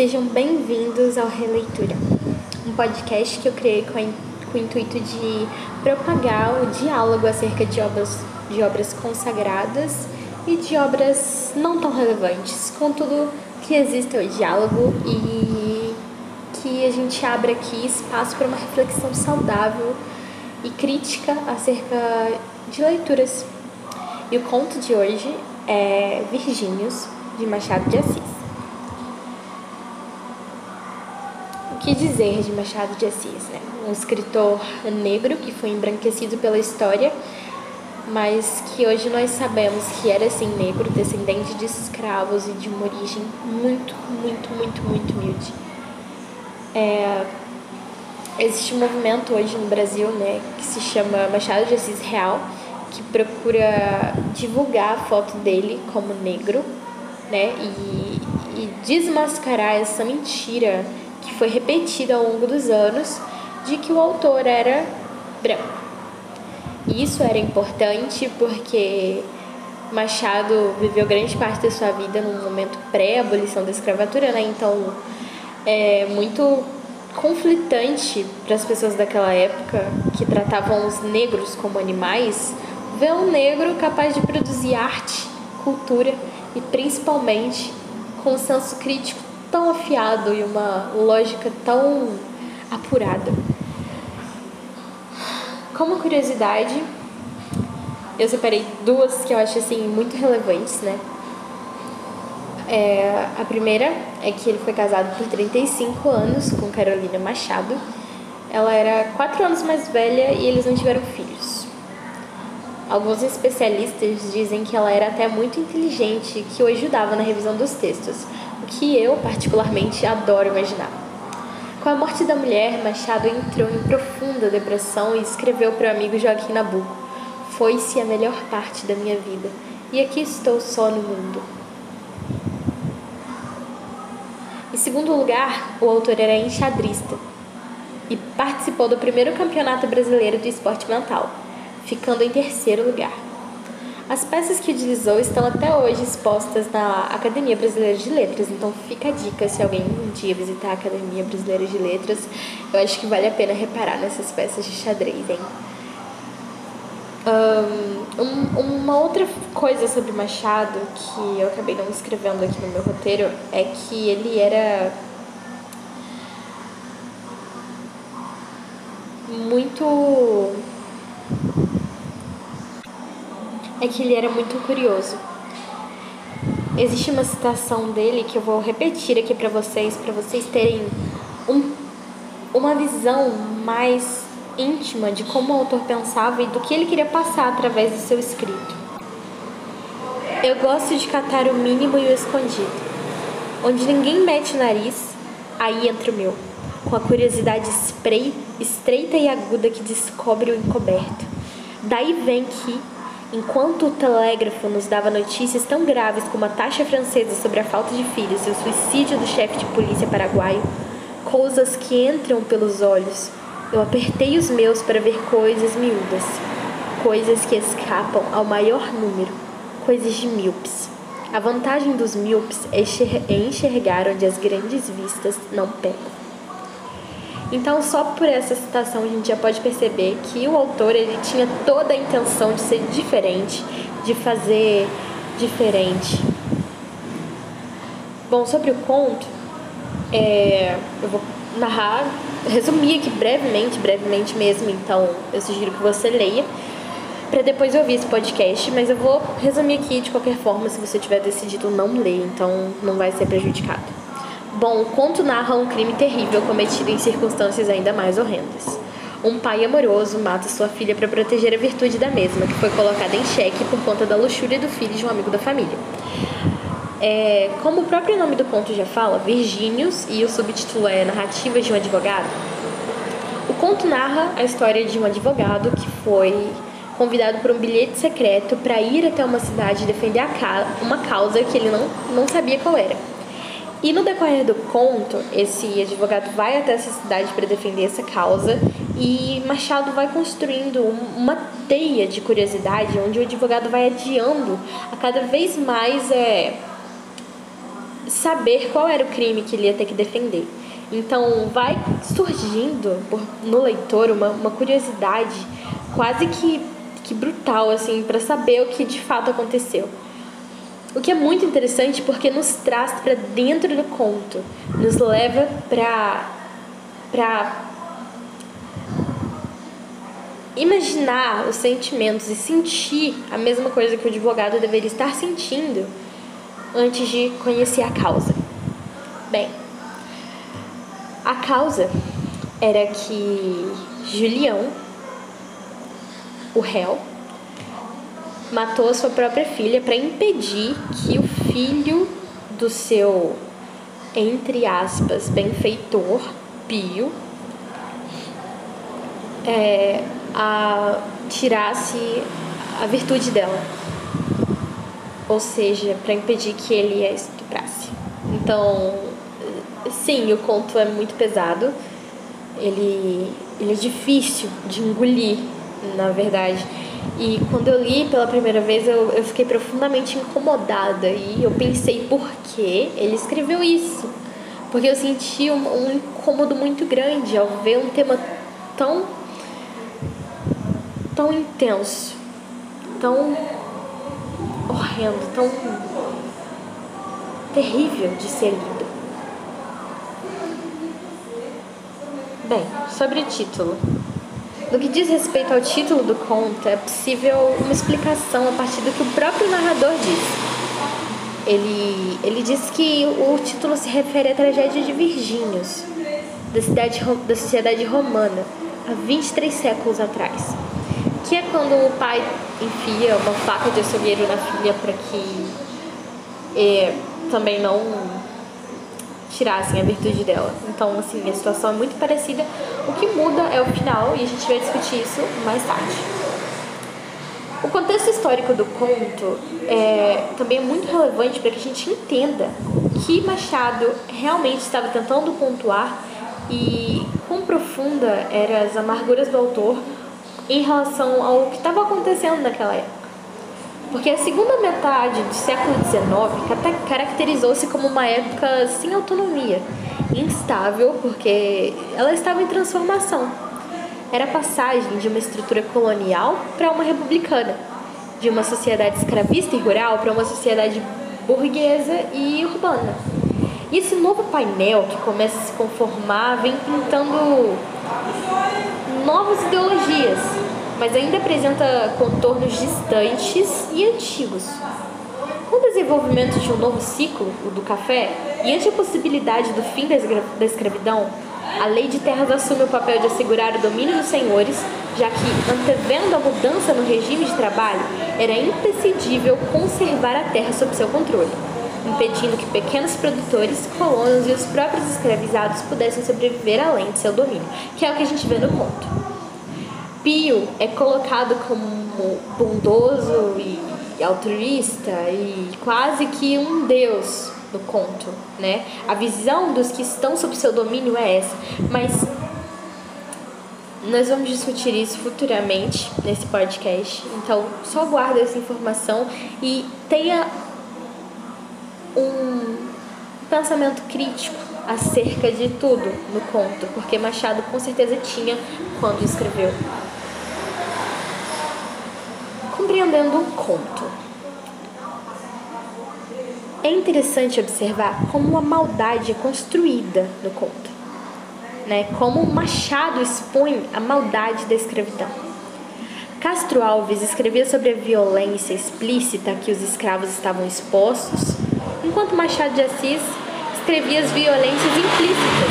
sejam bem-vindos ao Releitura, um podcast que eu criei com, com o intuito de propagar o diálogo acerca de obras, de obras consagradas e de obras não tão relevantes, contudo que exista o diálogo e que a gente abra aqui espaço para uma reflexão saudável e crítica acerca de leituras. E o conto de hoje é Virgínios, de Machado de Assis. O que dizer de Machado de Assis? Né? Um escritor negro que foi embranquecido pela história, mas que hoje nós sabemos que era assim negro, descendente de escravos e de uma origem muito, muito, muito, muito humilde. É, existe um movimento hoje no Brasil, né, que se chama Machado de Assis Real, que procura divulgar a foto dele como negro, né? E, e desmascarar essa mentira que foi repetida ao longo dos anos de que o autor era branco. E isso era importante porque Machado viveu grande parte da sua vida num momento pré-abolição da escravatura, né? Então é muito conflitante para as pessoas daquela época que tratavam os negros como animais ver um negro capaz de produzir arte, cultura e principalmente com senso crítico tão afiado e uma lógica tão apurada. Como curiosidade, eu separei duas que eu acho assim muito relevantes, né? É, a primeira é que ele foi casado por 35 anos com Carolina Machado. Ela era quatro anos mais velha e eles não tiveram filhos. Alguns especialistas dizem que ela era até muito inteligente, que o ajudava na revisão dos textos, o que eu, particularmente, adoro imaginar. Com a morte da mulher, Machado entrou em profunda depressão e escreveu para o amigo Joaquim Nabuco: Foi-se a melhor parte da minha vida, e aqui estou só no mundo. Em segundo lugar, o autor era enxadrista e participou do primeiro campeonato brasileiro do esporte mental ficando em terceiro lugar. As peças que utilizou estão até hoje expostas na Academia Brasileira de Letras, então fica a dica se alguém um dia visitar a Academia Brasileira de Letras, eu acho que vale a pena reparar nessas peças de xadrez, hein? Um, uma outra coisa sobre Machado que eu acabei não escrevendo aqui no meu roteiro é que ele era muito é que ele era muito curioso. Existe uma citação dele que eu vou repetir aqui para vocês, para vocês terem um, uma visão mais íntima de como o autor pensava e do que ele queria passar através do seu escrito. Eu gosto de catar o mínimo e o escondido. Onde ninguém mete nariz, aí entra o meu, com a curiosidade spray, estreita e aguda que descobre o encoberto. Daí vem que, Enquanto o telégrafo nos dava notícias tão graves como a taxa francesa sobre a falta de filhos e o suicídio do chefe de polícia paraguaio, coisas que entram pelos olhos, eu apertei os meus para ver coisas miúdas, coisas que escapam ao maior número, coisas de míopes. A vantagem dos míopes é enxergar onde as grandes vistas não pegam. Então, só por essa citação a gente já pode perceber que o autor ele tinha toda a intenção de ser diferente, de fazer diferente. Bom, sobre o conto, é, eu vou narrar, resumir aqui brevemente, brevemente mesmo, então eu sugiro que você leia para depois ouvir esse podcast, mas eu vou resumir aqui de qualquer forma se você tiver decidido não ler, então não vai ser prejudicado. Bom, o conto narra um crime terrível cometido em circunstâncias ainda mais horrendas. Um pai amoroso mata sua filha para proteger a virtude da mesma, que foi colocada em xeque por conta da luxúria do filho de um amigo da família. É, como o próprio nome do conto já fala, Virgínios, e o subtítulo é Narrativa de um Advogado, o conto narra a história de um advogado que foi convidado por um bilhete secreto para ir até uma cidade defender uma causa que ele não, não sabia qual era. E no decorrer do conto, esse advogado vai até essa cidade para defender essa causa E Machado vai construindo uma teia de curiosidade, onde o advogado vai adiando a cada vez mais é, saber qual era o crime que ele ia ter que defender. Então vai surgindo no leitor uma, uma curiosidade quase que, que brutal assim para saber o que de fato aconteceu. O que é muito interessante porque nos traz para dentro do conto, nos leva para para imaginar os sentimentos e sentir a mesma coisa que o advogado deveria estar sentindo antes de conhecer a causa. Bem, a causa era que Julião, o réu, matou a sua própria filha para impedir que o filho do seu, entre aspas, benfeitor, Pio, é, a, tirasse a virtude dela. Ou seja, para impedir que ele a estuprasse. Então, sim, o conto é muito pesado. Ele, ele é difícil de engolir, na verdade. E quando eu li pela primeira vez, eu, eu fiquei profundamente incomodada. E eu pensei por que ele escreveu isso. Porque eu senti um, um incômodo muito grande ao ver um tema tão tão intenso, tão horrendo, tão terrível de ser lido. Bem, sobre o título. No que diz respeito ao título do conto, é possível uma explicação a partir do que o próprio narrador diz. Ele, ele diz que o título se refere à tragédia de Virgínios, da, cidade, da sociedade romana, há 23 séculos atrás. Que é quando o pai enfia uma faca de açougueiro na filha para que é, também não tirassem a virtude dela. Então, assim, a situação é muito parecida. O que muda é o final e a gente vai discutir isso mais tarde. O contexto histórico do conto é, também é muito relevante para que a gente entenda que Machado realmente estava tentando pontuar e quão profunda eram as amarguras do autor em relação ao que estava acontecendo naquela época. Porque a segunda metade do século XIX caracterizou-se como uma época sem autonomia, instável, porque ela estava em transformação. Era a passagem de uma estrutura colonial para uma republicana, de uma sociedade escravista e rural para uma sociedade burguesa e urbana. E esse novo painel que começa a se conformar vem pintando novas ideologias, mas ainda apresenta contornos distantes e antigos. Com o desenvolvimento de um novo ciclo, o do café, e ante a possibilidade do fim da escravidão, a lei de terras assume o papel de assegurar o domínio dos senhores, já que, antevendo a mudança no regime de trabalho, era imprescindível conservar a terra sob seu controle, impedindo que pequenos produtores, colonos e os próprios escravizados pudessem sobreviver além de seu domínio, que é o que a gente vê no conto. Pio é colocado como bondoso e altruísta e quase que um deus do conto, né? A visão dos que estão sob seu domínio é essa, mas nós vamos discutir isso futuramente nesse podcast. Então, só guarda essa informação e tenha um pensamento crítico acerca de tudo no conto, porque Machado com certeza tinha quando escreveu. Compreendendo um conto. É interessante observar como a maldade é construída no conto, né? Como Machado expõe a maldade da escravidão. Castro Alves escrevia sobre a violência explícita que os escravos estavam expostos, enquanto Machado de Assis escrevia as violências implícitas,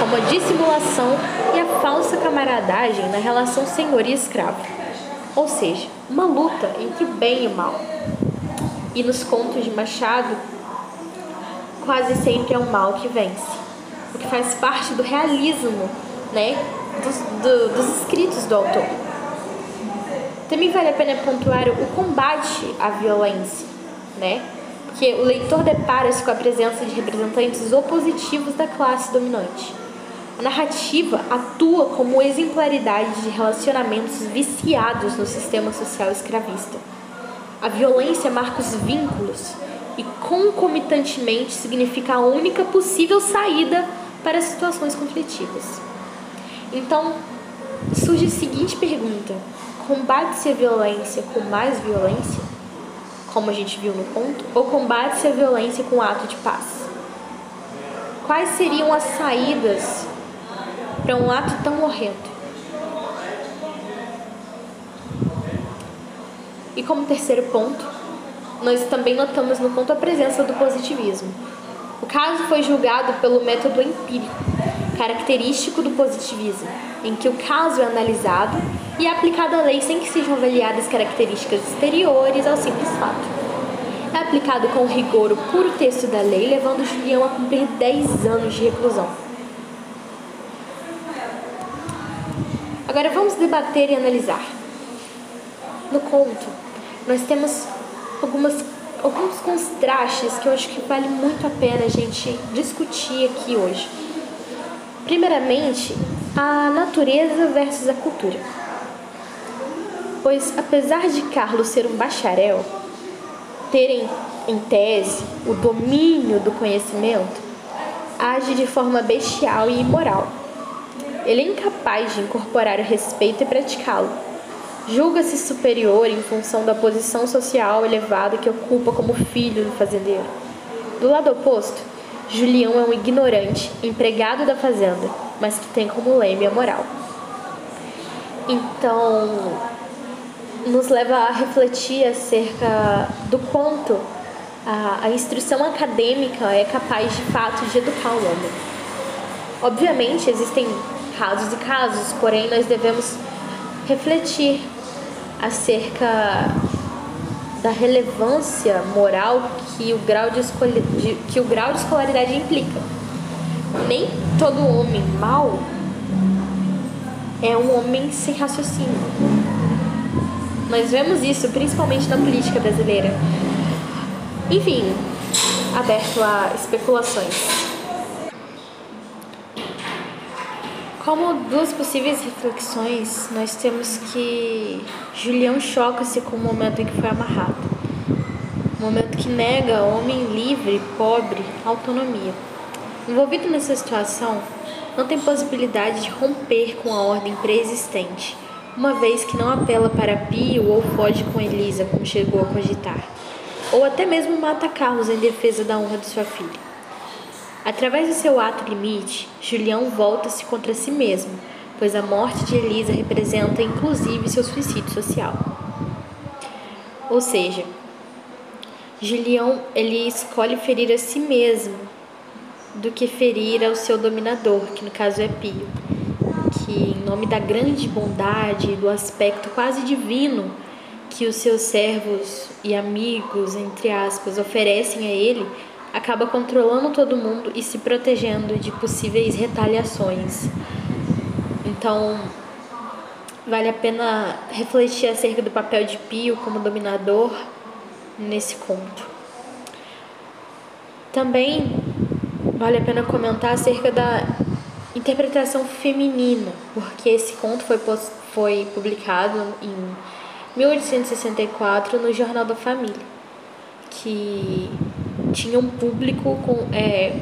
como a dissimulação e a falsa camaradagem na relação senhor e escravo, ou seja, uma luta entre o bem e o mal. E nos contos de Machado, quase sempre é o mal que vence, o que faz parte do realismo né, dos, do, dos escritos do autor. Também vale a pena pontuar o combate à violência, né? Porque o leitor depara-se com a presença de representantes opositivos da classe dominante. A narrativa atua como exemplaridade de relacionamentos viciados no sistema social escravista. A violência marca os vínculos e, concomitantemente, significa a única possível saída para situações conflitivas. Então, surge a seguinte pergunta: combate-se a violência com mais violência, como a gente viu no conto, ou combate-se a violência com ato de paz? Quais seriam as saídas para um ato tão horrendo? E como terceiro ponto, nós também notamos no conto a presença do positivismo. O caso foi julgado pelo método empírico, característico do positivismo, em que o caso é analisado e é aplicada a lei sem que sejam avaliadas características exteriores ao simples fato. É aplicado com rigor o puro texto da lei, levando Julião a cumprir 10 anos de reclusão. Agora vamos debater e analisar. No conto, nós temos algumas, alguns contrastes que eu acho que vale muito a pena a gente discutir aqui hoje. Primeiramente, a natureza versus a cultura. Pois, apesar de Carlos ser um bacharel, terem em tese o domínio do conhecimento, age de forma bestial e imoral. Ele é incapaz de incorporar o respeito e praticá-lo julga-se superior em função da posição social elevada que ocupa como filho do fazendeiro. Do lado oposto, Julião é um ignorante, empregado da fazenda, mas que tem como leme a moral. Então, nos leva a refletir acerca do quanto a, a instrução acadêmica é capaz de fato de educar o homem. Obviamente, existem casos e casos, porém, nós devemos refletir acerca da relevância moral que o grau de, de, que o grau de escolaridade implica. Nem todo homem mau é um homem sem raciocínio. Nós vemos isso principalmente na política brasileira. Enfim, aberto a especulações. Como duas possíveis reflexões, nós temos que Julião choca-se com o momento em que foi amarrado. Momento que nega ao homem livre, pobre, autonomia. Envolvido nessa situação, não tem possibilidade de romper com a ordem preexistente, uma vez que não apela para Pio ou foge com Elisa, como chegou a cogitar, ou até mesmo mata Carlos em defesa da honra de sua filha. Através do seu ato limite, Julião volta-se contra si mesmo, pois a morte de Elisa representa inclusive seu suicídio social. Ou seja, Julião ele escolhe ferir a si mesmo do que ferir ao seu dominador, que no caso é Pio, que em nome da grande bondade e do aspecto quase divino que os seus servos e amigos, entre aspas, oferecem a ele, acaba controlando todo mundo e se protegendo de possíveis retaliações. Então, vale a pena refletir acerca do papel de Pio como dominador nesse conto. Também vale a pena comentar acerca da interpretação feminina, porque esse conto foi, foi publicado em 1864 no Jornal da Família, que tinha um público com, é,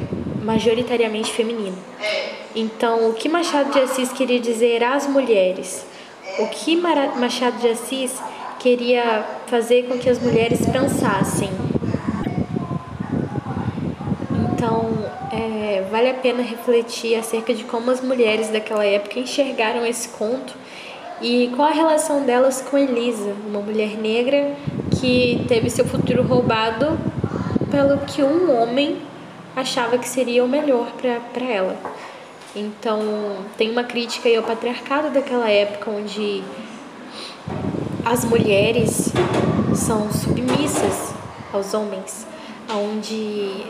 majoritariamente feminino. Então, o que Machado de Assis queria dizer às mulheres? O que Machado de Assis queria fazer com que as mulheres pensassem? Então, é, vale a pena refletir acerca de como as mulheres daquela época enxergaram esse conto e qual a relação delas com Elisa, uma mulher negra que teve seu futuro roubado pelo que um homem achava que seria o melhor para ela. Então, tem uma crítica ao patriarcado daquela época, onde as mulheres são submissas aos homens, onde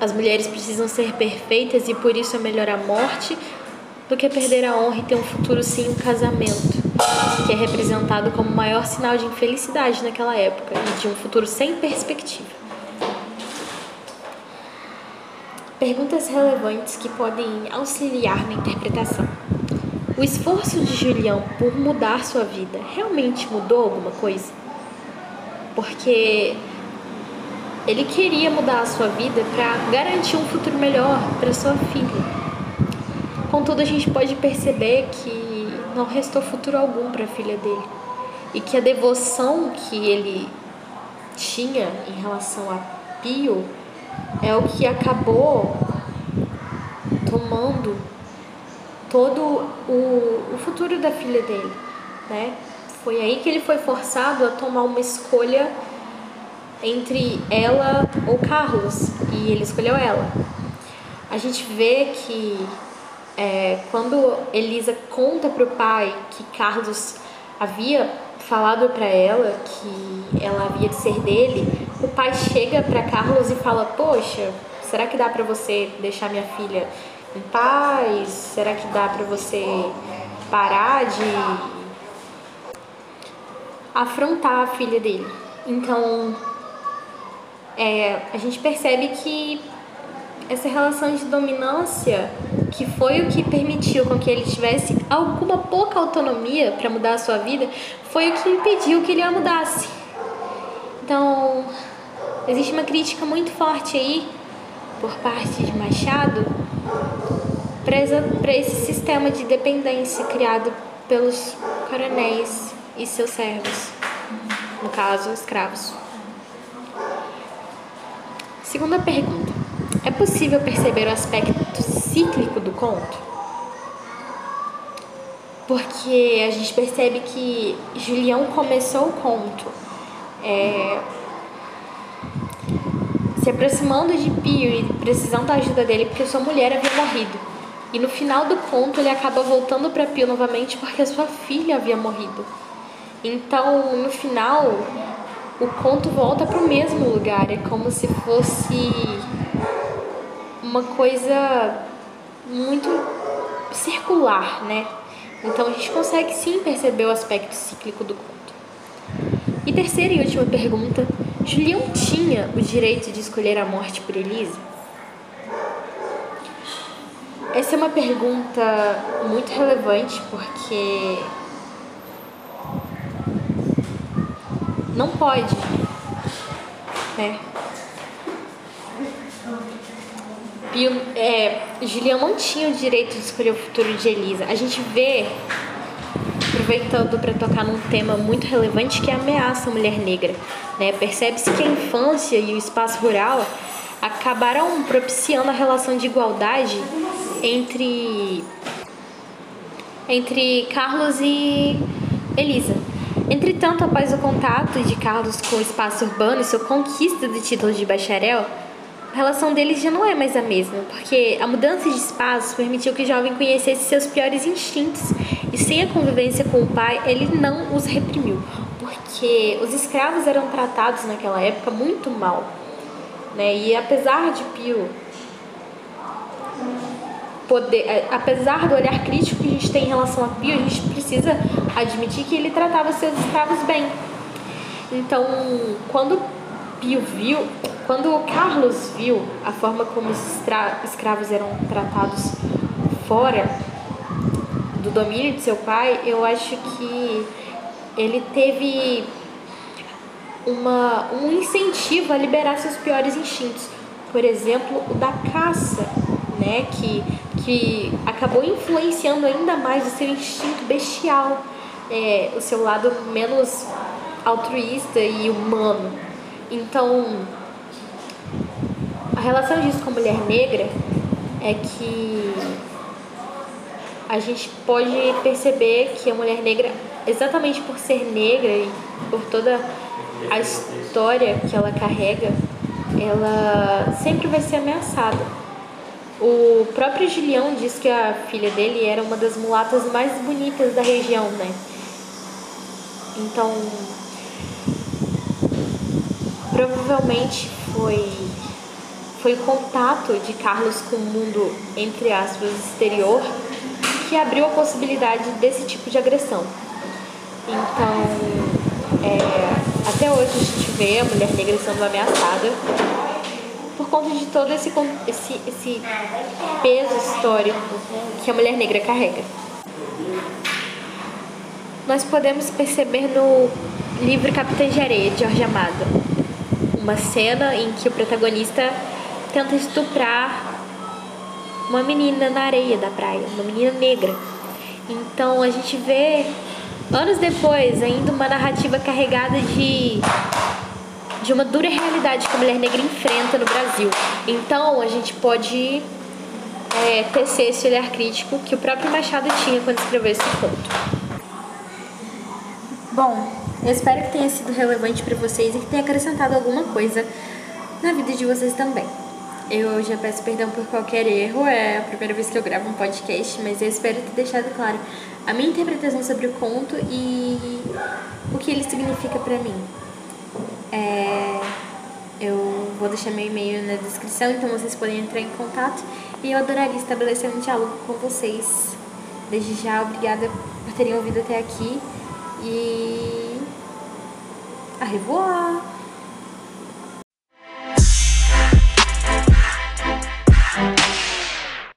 as mulheres precisam ser perfeitas e por isso é melhor a morte do que perder a honra e ter um futuro sem um casamento, que é representado como o maior sinal de infelicidade naquela época e de um futuro sem perspectiva. perguntas relevantes que podem auxiliar na interpretação. O esforço de Julião por mudar sua vida realmente mudou alguma coisa? Porque ele queria mudar a sua vida para garantir um futuro melhor para sua filha. Contudo, a gente pode perceber que não restou futuro algum para a filha dele e que a devoção que ele tinha em relação a Pio é o que acabou tomando todo o, o futuro da filha dele, né? Foi aí que ele foi forçado a tomar uma escolha entre ela ou Carlos e ele escolheu ela. A gente vê que é, quando Elisa conta para o pai que Carlos havia falado para ela que ela havia de ser dele, o pai chega para Carlos e fala: Poxa, será que dá para você deixar minha filha em paz? Será que dá para você parar de afrontar a filha dele? Então, é, a gente percebe que essa relação de dominância, que foi o que permitiu com que ele tivesse alguma pouca autonomia para mudar a sua vida, foi o que impediu que ele a mudasse. Então, existe uma crítica muito forte aí por parte de Machado para esse sistema de dependência criado pelos coronéis e seus servos, no caso, escravos. Segunda pergunta: é possível perceber o aspecto cíclico do conto? Porque a gente percebe que Julião começou o conto é, se aproximando de Pio e precisando da ajuda dele porque sua mulher havia morrido. E no final do conto ele acaba voltando para Pio novamente porque sua filha havia morrido. Então, no final, o conto volta para o mesmo lugar. É como se fosse uma coisa muito circular, né? Então a gente consegue sim perceber o aspecto cíclico do conto. E terceira e última pergunta: Julião tinha o direito de escolher a morte por Elisa? Essa é uma pergunta muito relevante porque não pode, né? Pio, é, Julião não tinha o direito de escolher o futuro de Elisa. A gente vê, aproveitando para tocar num tema muito relevante que é a ameaça à mulher negra. Né? Percebe-se que a infância e o espaço rural acabaram propiciando a relação de igualdade entre, entre Carlos e Elisa. Entretanto, após o contato de Carlos com o espaço urbano e sua conquista do título de bacharel, a relação deles já não é mais a mesma, porque a mudança de espaço permitiu que o jovem conhecesse seus piores instintos e, sem a convivência com o pai, ele não os reprimiu, porque os escravos eram tratados naquela época muito mal. Né? E apesar de Pio poder, é, apesar do olhar crítico que a gente tem em relação a Pio, a gente precisa admitir que ele tratava seus escravos bem. Então, quando Pio viu, quando Carlos viu a forma como os escravos eram tratados fora do domínio de seu pai, eu acho que ele teve uma, um incentivo a liberar seus piores instintos. Por exemplo, o da caça, né, que que acabou influenciando ainda mais o seu instinto bestial, é, o seu lado menos altruísta e humano. Então, a relação disso com a mulher negra é que a gente pode perceber que a mulher negra, exatamente por ser negra e por toda a história que ela carrega, ela sempre vai ser ameaçada o próprio Julião diz que a filha dele era uma das mulatas mais bonitas da região, né? Então, provavelmente foi foi o contato de Carlos com o mundo entre aspas exterior que abriu a possibilidade desse tipo de agressão. Então, é, até hoje a gente vê a mulher negra sendo ameaçada por contraponto de todo esse, esse, esse peso histórico que a mulher negra carrega. Nós podemos perceber no livro Capitã de Areia, de Jorge Amado, uma cena em que o protagonista tenta estuprar uma menina na areia da praia, uma menina negra. Então a gente vê anos depois ainda uma narrativa carregada de de uma dura realidade que a mulher negra enfrenta no Brasil. Então a gente pode é, tecer esse olhar crítico que o próprio Machado tinha quando escreveu esse conto. Bom, eu espero que tenha sido relevante para vocês e que tenha acrescentado alguma coisa na vida de vocês também. Eu já peço perdão por qualquer erro, é a primeira vez que eu gravo um podcast, mas eu espero ter deixado claro a minha interpretação sobre o conto e o que ele significa para mim. É, eu vou deixar meu e-mail na descrição, então vocês podem entrar em contato e eu adoraria estabelecer um diálogo com vocês. Desde já, obrigada por terem ouvido até aqui e. A revoar!